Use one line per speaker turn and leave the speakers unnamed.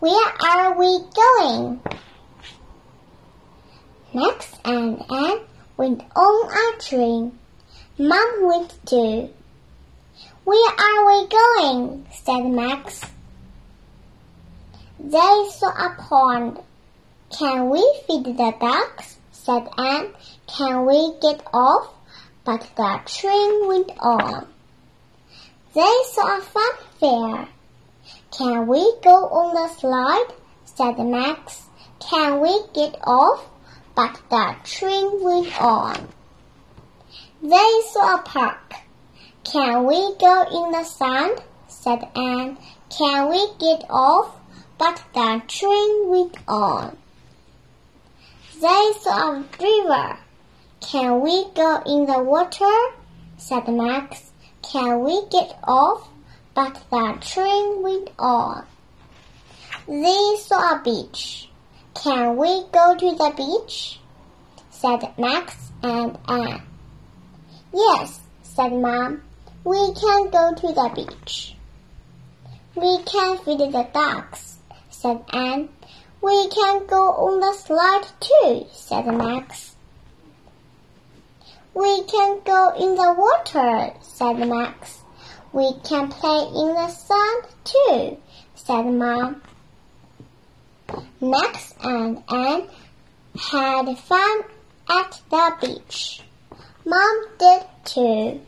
Where are we going? Max and Anne went on a train. Mom went too. Where are we going? said Max. They saw a pond. Can we feed the ducks? said Anne. Can we get off? But the train went on. They saw a fun fair. Can we go on the slide? said Max. Can we get off? But the train went on. They saw a park. Can we go in the sand? said Anne. Can we get off? But the train went on. They saw a river. Can we go in the water? said Max. Can we get off? But the train went on. They saw a beach. Can we go to the beach? said Max and Anne. Yes, said Mom. We can go to the beach. We can feed the ducks, said Anne. We can go on the slide too, said Max. We can go in the water, said Max. We can play in the sun too, said Mom. Max and Anne had fun at the beach. Mom did too.